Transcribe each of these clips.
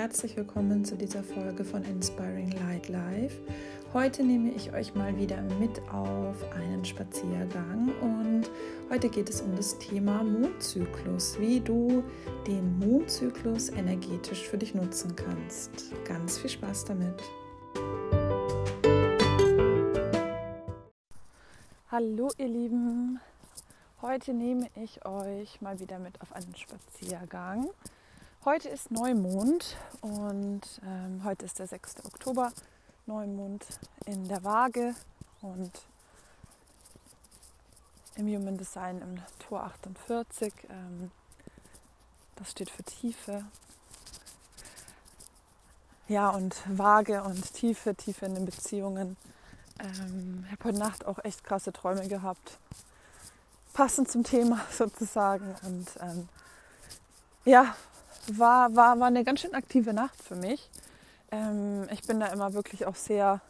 herzlich willkommen zu dieser Folge von Inspiring Light Life. Heute nehme ich euch mal wieder mit auf einen Spaziergang und heute geht es um das Thema Mondzyklus, wie du den Mondzyklus energetisch für dich nutzen kannst. Ganz viel Spaß damit. Hallo ihr Lieben, heute nehme ich euch mal wieder mit auf einen Spaziergang. Heute ist Neumond und ähm, heute ist der 6. Oktober. Neumond in der Waage und im Human Design im Tor 48. Ähm, das steht für Tiefe. Ja, und Waage und Tiefe, Tiefe in den Beziehungen. Ähm, ich habe heute Nacht auch echt krasse Träume gehabt. Passend zum Thema sozusagen. Und ähm, ja, war, war, war eine ganz schön aktive Nacht für mich. Ähm, ich bin da immer wirklich auch sehr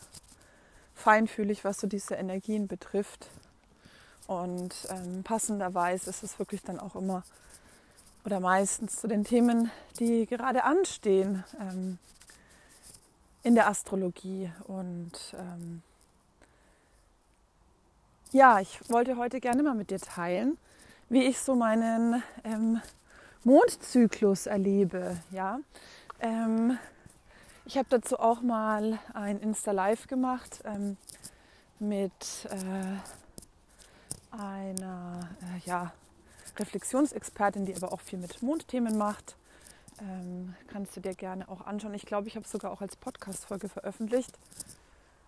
feinfühlig, was so diese Energien betrifft. Und ähm, passenderweise ist es wirklich dann auch immer oder meistens zu den Themen, die gerade anstehen ähm, in der Astrologie. Und ähm, ja, ich wollte heute gerne mal mit dir teilen, wie ich so meinen ähm, Mondzyklus erlebe. Ja? Ähm, ich habe dazu auch mal ein Insta-Live gemacht ähm, mit äh, einer äh, ja, Reflexionsexpertin, die aber auch viel mit Mondthemen macht. Ähm, kannst du dir gerne auch anschauen. Ich glaube, ich habe es sogar auch als Podcast-Folge veröffentlicht.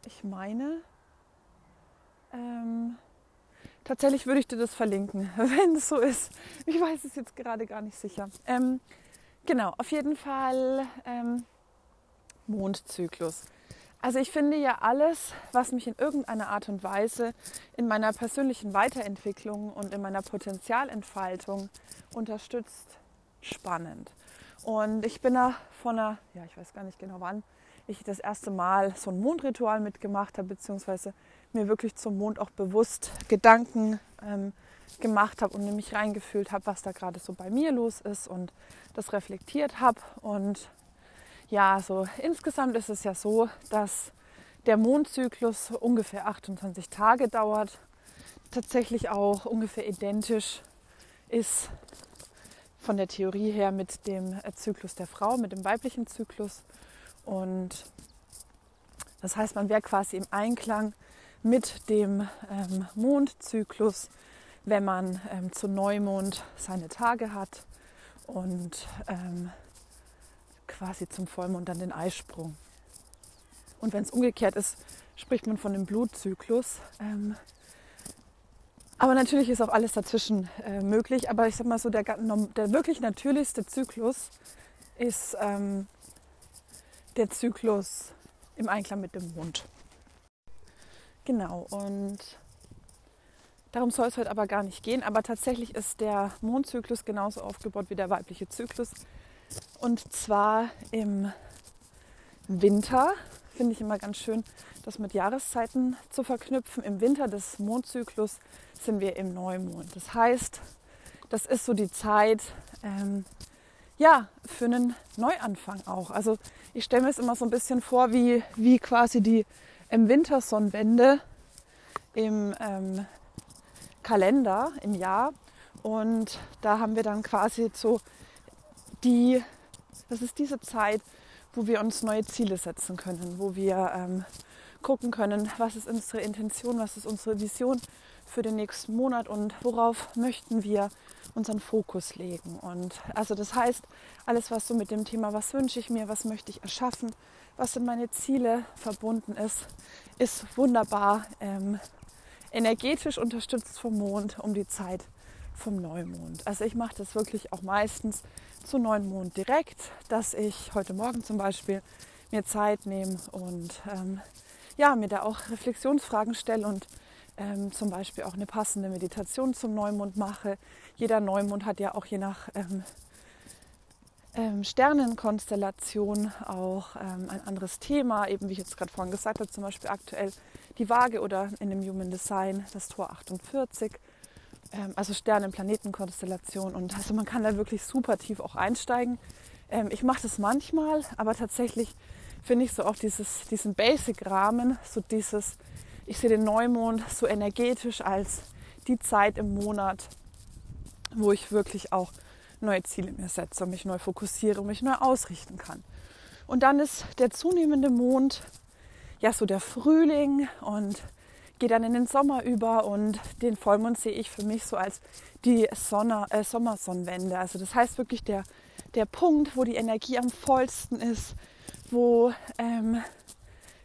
Ich meine, ähm, Tatsächlich würde ich dir das verlinken, wenn es so ist. Ich weiß es jetzt gerade gar nicht sicher. Ähm, genau, auf jeden Fall ähm, Mondzyklus. Also ich finde ja alles, was mich in irgendeiner Art und Weise in meiner persönlichen Weiterentwicklung und in meiner Potenzialentfaltung unterstützt, spannend. Und ich bin da von einer, ja, ich weiß gar nicht genau wann, ich das erste Mal so ein Mondritual mitgemacht habe, beziehungsweise mir wirklich zum Mond auch bewusst Gedanken ähm, gemacht habe und mich reingefühlt habe, was da gerade so bei mir los ist und das reflektiert habe. Und ja, so insgesamt ist es ja so, dass der Mondzyklus ungefähr 28 Tage dauert, tatsächlich auch ungefähr identisch ist von der Theorie her mit dem Zyklus der Frau, mit dem weiblichen Zyklus. Und das heißt, man wäre quasi im Einklang mit dem ähm, Mondzyklus, wenn man ähm, zu Neumond seine Tage hat und ähm, quasi zum Vollmond dann den Eisprung. Und wenn es umgekehrt ist, spricht man von dem Blutzyklus. Ähm, aber natürlich ist auch alles dazwischen äh, möglich. Aber ich sag mal so, der, der wirklich natürlichste Zyklus ist ähm, der Zyklus im Einklang mit dem Mond. Genau, und darum soll es heute aber gar nicht gehen. Aber tatsächlich ist der Mondzyklus genauso aufgebaut wie der weibliche Zyklus. Und zwar im Winter finde ich immer ganz schön, das mit Jahreszeiten zu verknüpfen. Im Winter des Mondzyklus sind wir im Neumond. Das heißt, das ist so die Zeit, ähm, ja, für einen Neuanfang auch. Also ich stelle mir es immer so ein bisschen vor, wie, wie quasi die im Wintersonnenwende im ähm, Kalender im Jahr. Und da haben wir dann quasi so die, das ist diese Zeit, wo wir uns neue Ziele setzen können, wo wir ähm, gucken können, was ist unsere Intention, was ist unsere Vision für den nächsten Monat und worauf möchten wir unseren Fokus legen. Und also das heißt, alles, was so mit dem Thema, was wünsche ich mir, was möchte ich erschaffen, was sind meine Ziele verbunden ist, ist wunderbar ähm, energetisch unterstützt vom Mond um die Zeit vom Neumond. Also ich mache das wirklich auch meistens zu Neumond direkt, dass ich heute Morgen zum Beispiel mir Zeit nehme und ähm, ja, mir da auch Reflexionsfragen stelle und ähm, zum Beispiel auch eine passende Meditation zum Neumond mache. Jeder Neumond hat ja auch je nach ähm, ähm, Sternenkonstellation auch ähm, ein anderes Thema, eben wie ich jetzt gerade vorhin gesagt habe, zum Beispiel aktuell die Waage oder in dem Human Design das Tor 48, ähm, also Sternen-Planetenkonstellation. Und also man kann da wirklich super tief auch einsteigen ähm, ich mache das manchmal, aber tatsächlich finde ich so auch dieses, diesen Basic-Rahmen, so dieses, ich sehe den Neumond so energetisch als die Zeit im Monat, wo ich wirklich auch neue Ziele mir setze, mich neu fokussiere mich neu ausrichten kann. Und dann ist der zunehmende Mond ja so der Frühling und geht dann in den Sommer über und den Vollmond sehe ich für mich so als die Sonne, äh, Sommersonnenwende. Also das heißt wirklich der, der Punkt, wo die Energie am vollsten ist, wo, ähm,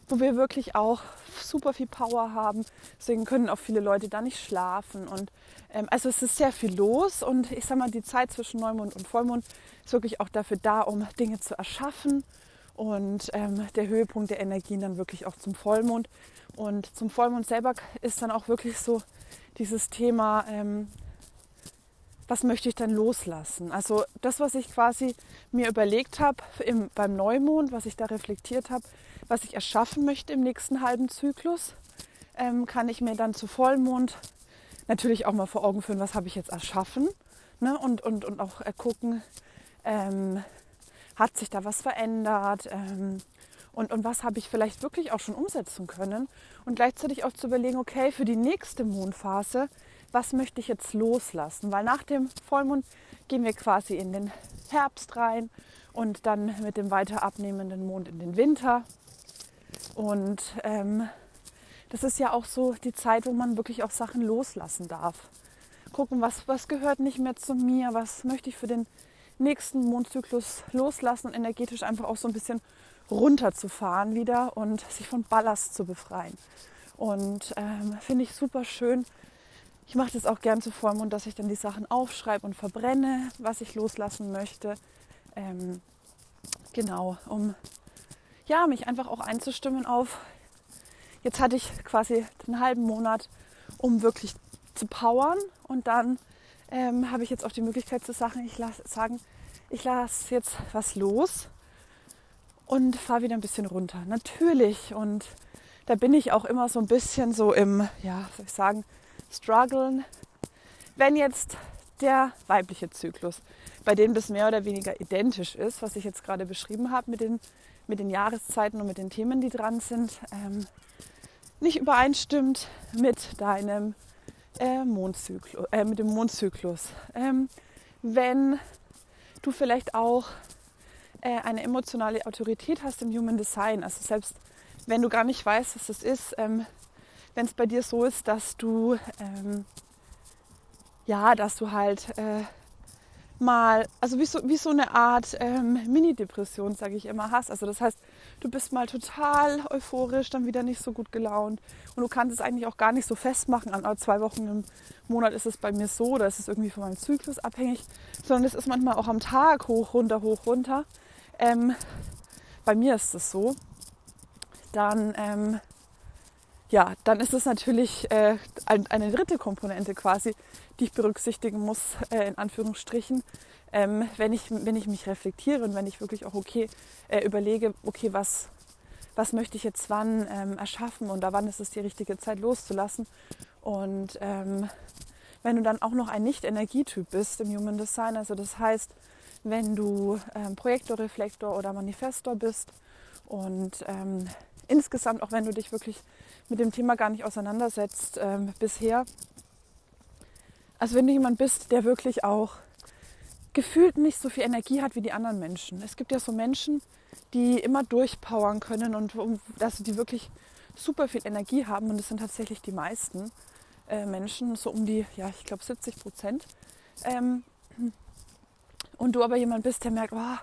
wo wir wirklich auch super viel Power haben. Deswegen können auch viele Leute da nicht schlafen. Und ähm, also es ist sehr viel los und ich sage mal, die Zeit zwischen Neumond und Vollmond ist wirklich auch dafür da, um Dinge zu erschaffen. Und ähm, der Höhepunkt der Energien dann wirklich auch zum Vollmond. Und zum Vollmond selber ist dann auch wirklich so dieses Thema, ähm, was möchte ich dann loslassen? Also das, was ich quasi mir überlegt habe beim Neumond, was ich da reflektiert habe, was ich erschaffen möchte im nächsten halben Zyklus, ähm, kann ich mir dann zu Vollmond natürlich auch mal vor Augen führen, was habe ich jetzt erschaffen ne? und, und, und auch äh, gucken, ähm, hat sich da was verändert ähm, und, und was habe ich vielleicht wirklich auch schon umsetzen können und gleichzeitig auch zu überlegen, okay, für die nächste Mondphase, was möchte ich jetzt loslassen? Weil nach dem Vollmond gehen wir quasi in den Herbst rein und dann mit dem weiter abnehmenden Mond in den Winter. Und ähm, das ist ja auch so die Zeit, wo man wirklich auch Sachen loslassen darf. Gucken, was, was gehört nicht mehr zu mir, was möchte ich für den nächsten Mondzyklus loslassen und energetisch einfach auch so ein bisschen runterzufahren wieder und sich von Ballast zu befreien. Und ähm, finde ich super schön, ich mache das auch gern zu Vollmond, dass ich dann die Sachen aufschreibe und verbrenne, was ich loslassen möchte. Ähm, genau, um ja, mich einfach auch einzustimmen auf, jetzt hatte ich quasi den halben Monat, um wirklich zu powern. Und dann ähm, habe ich jetzt auch die Möglichkeit zu sagen, ich lasse sagen, ich lasse jetzt was los und fahre wieder ein bisschen runter. Natürlich. Und da bin ich auch immer so ein bisschen so im, ja, soll ich sagen, strugglen, wenn jetzt der weibliche Zyklus, bei dem das mehr oder weniger identisch ist, was ich jetzt gerade beschrieben habe mit den, mit den Jahreszeiten und mit den Themen, die dran sind, ähm, nicht übereinstimmt mit deinem äh, Mondzyklus, äh, mit dem Mondzyklus. Ähm, wenn du vielleicht auch äh, eine emotionale Autorität hast im Human Design, also selbst wenn du gar nicht weißt, was das ist, ähm, wenn es bei dir so ist, dass du ähm, ja, dass du halt äh, mal, also wie so, wie so eine Art ähm, Mini-Depression, sage ich immer, hast. Also das heißt, du bist mal total euphorisch, dann wieder nicht so gut gelaunt und du kannst es eigentlich auch gar nicht so festmachen. An zwei Wochen im Monat ist es bei mir so, oder ist es irgendwie von meinem Zyklus abhängig, sondern es ist manchmal auch am Tag hoch, runter, hoch, runter. Ähm, bei mir ist es so. Dann ähm, ja, dann ist es natürlich äh, eine dritte Komponente quasi, die ich berücksichtigen muss, äh, in Anführungsstrichen, ähm, wenn, ich, wenn ich mich reflektiere und wenn ich wirklich auch okay äh, überlege, okay, was, was möchte ich jetzt wann ähm, erschaffen und da wann ist es die richtige Zeit loszulassen. Und ähm, wenn du dann auch noch ein Nicht-Energietyp bist im Human Design, also das heißt, wenn du ähm, Projektor, Reflektor oder Manifestor bist und ähm, insgesamt, auch wenn du dich wirklich mit dem Thema gar nicht auseinandersetzt ähm, bisher. Also wenn du jemand bist, der wirklich auch gefühlt nicht so viel Energie hat wie die anderen Menschen. Es gibt ja so Menschen, die immer durchpowern können und dass die wirklich super viel Energie haben und das sind tatsächlich die meisten äh, Menschen, so um die, ja, ich glaube 70 Prozent. Ähm, und du aber jemand bist, der merkt, oh,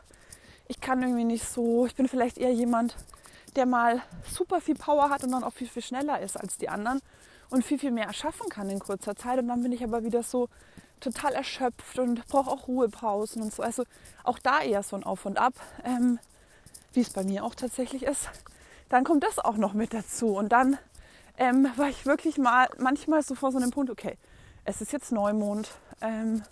ich kann irgendwie nicht so, ich bin vielleicht eher jemand, der mal super viel Power hat und dann auch viel, viel schneller ist als die anderen und viel, viel mehr erschaffen kann in kurzer Zeit. Und dann bin ich aber wieder so total erschöpft und brauche auch Ruhepausen und so. Also auch da eher so ein Auf und Ab, ähm, wie es bei mir auch tatsächlich ist. Dann kommt das auch noch mit dazu. Und dann ähm, war ich wirklich mal manchmal so vor so einem Punkt, okay, es ist jetzt Neumond, ähm,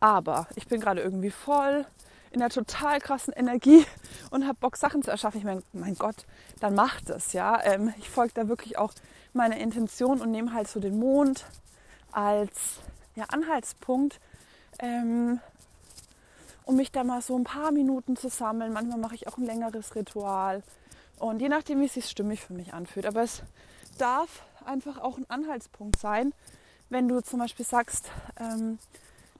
aber ich bin gerade irgendwie voll in einer total krassen Energie und habe Bock, Sachen zu erschaffen. Ich meine, mein Gott, dann macht es, ja. Ähm, ich folge da wirklich auch meiner Intention und nehme halt so den Mond als ja, Anhaltspunkt. Ähm, um mich da mal so ein paar Minuten zu sammeln. Manchmal mache ich auch ein längeres Ritual. Und je nachdem, wie es sich stimmig für mich anfühlt. Aber es darf einfach auch ein Anhaltspunkt sein, wenn du zum Beispiel sagst, ähm,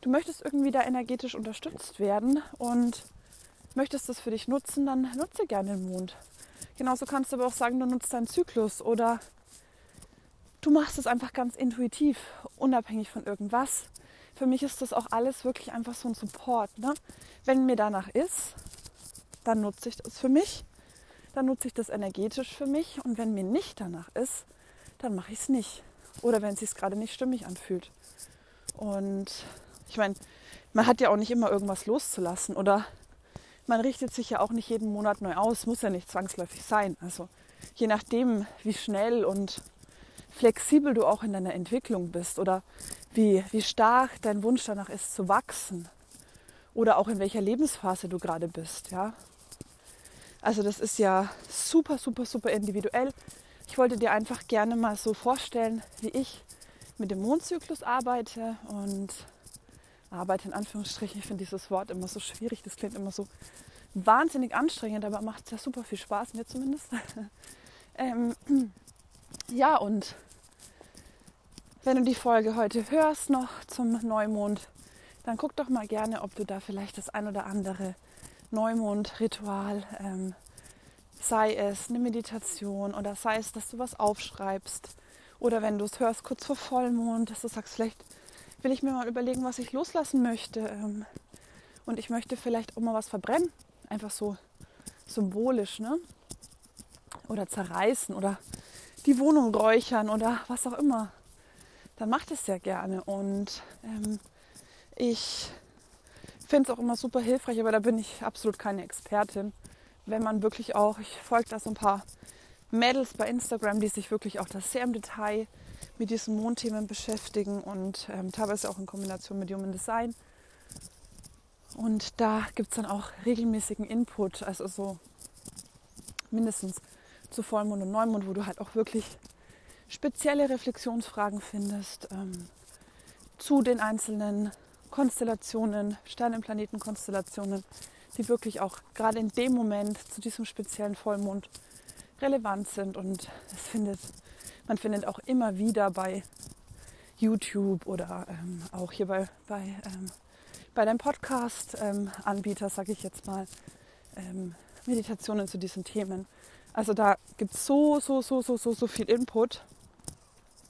du möchtest irgendwie da energetisch unterstützt werden und möchtest das für dich nutzen, dann nutze gerne den Mond. Genauso kannst du aber auch sagen, du nutzt deinen Zyklus oder du machst es einfach ganz intuitiv, unabhängig von irgendwas. Für mich ist das auch alles wirklich einfach so ein Support. Ne? Wenn mir danach ist, dann nutze ich das für mich, dann nutze ich das energetisch für mich und wenn mir nicht danach ist, dann mache ich es nicht. Oder wenn es sich gerade nicht stimmig anfühlt. Und ich meine, man hat ja auch nicht immer irgendwas loszulassen oder man richtet sich ja auch nicht jeden Monat neu aus, muss ja nicht zwangsläufig sein. Also je nachdem, wie schnell und flexibel du auch in deiner Entwicklung bist oder wie, wie stark dein Wunsch danach ist zu wachsen oder auch in welcher Lebensphase du gerade bist, ja. Also das ist ja super, super, super individuell. Ich wollte dir einfach gerne mal so vorstellen, wie ich mit dem Mondzyklus arbeite und arbeite in Anführungsstrichen. Ich finde dieses Wort immer so schwierig, das klingt immer so wahnsinnig anstrengend, aber macht ja super viel Spaß, mir zumindest. ähm, ja, und wenn du die Folge heute hörst noch zum Neumond, dann guck doch mal gerne, ob du da vielleicht das ein oder andere Neumondritual, ähm, sei es eine Meditation oder sei es, dass du was aufschreibst oder wenn du es hörst kurz vor Vollmond, dass du sagst, vielleicht will ich mir mal überlegen, was ich loslassen möchte ähm, und ich möchte vielleicht auch mal was verbrennen, einfach so symbolisch, ne? Oder zerreißen oder die Wohnung räuchern oder was auch immer dann macht es sehr gerne. Und ähm, ich finde es auch immer super hilfreich, aber da bin ich absolut keine Expertin. Wenn man wirklich auch, ich folge da so ein paar Mädels bei Instagram, die sich wirklich auch das sehr im Detail mit diesen Mondthemen beschäftigen und ähm, teilweise auch in Kombination mit Human Design. Und da gibt es dann auch regelmäßigen Input, also so mindestens zu Vollmond und Neumond, wo du halt auch wirklich spezielle Reflexionsfragen findest ähm, zu den einzelnen Konstellationen, Sternenplanetenkonstellationen, die wirklich auch gerade in dem Moment zu diesem speziellen Vollmond relevant sind. Und es findet, man findet auch immer wieder bei YouTube oder ähm, auch hier bei, bei, ähm, bei deinem Podcast-Anbieter, ähm, sage ich jetzt mal, ähm, Meditationen zu diesen Themen. Also da gibt es so, so, so, so, so, so viel Input.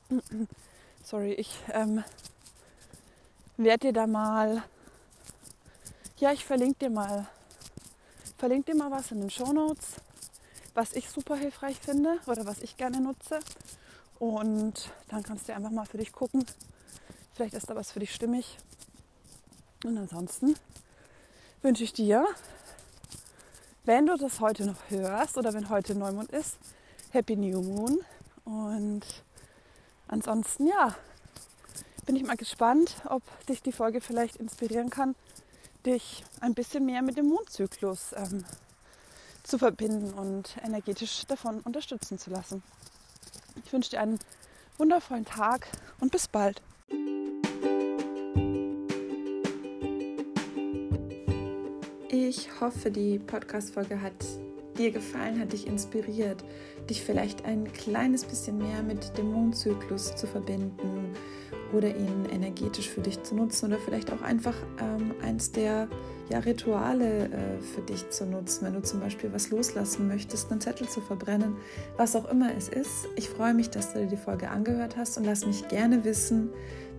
Sorry, ich ähm, werde dir da mal, ja, ich verlinke dir mal, verlinke dir mal was in den Show Notes, was ich super hilfreich finde oder was ich gerne nutze. Und dann kannst du einfach mal für dich gucken. Vielleicht ist da was für dich stimmig. Und ansonsten wünsche ich dir, wenn du das heute noch hörst oder wenn heute Neumond ist, Happy New Moon und ansonsten ja, bin ich mal gespannt, ob dich die Folge vielleicht inspirieren kann, dich ein bisschen mehr mit dem Mondzyklus ähm, zu verbinden und energetisch davon unterstützen zu lassen. Ich wünsche dir einen wundervollen Tag und bis bald. Ich hoffe, die Podcast-Folge hat dir gefallen, hat dich inspiriert, dich vielleicht ein kleines bisschen mehr mit dem Mondzyklus zu verbinden oder ihn energetisch für dich zu nutzen oder vielleicht auch einfach ähm, eins der ja, Rituale äh, für dich zu nutzen, wenn du zum Beispiel was loslassen möchtest, einen Zettel zu verbrennen, was auch immer es ist. Ich freue mich, dass du dir die Folge angehört hast und lass mich gerne wissen,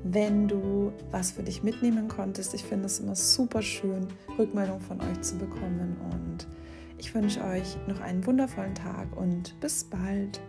wenn du was für dich mitnehmen konntest. Ich finde es immer super schön, Rückmeldung von euch zu bekommen und ich wünsche euch noch einen wundervollen Tag und bis bald.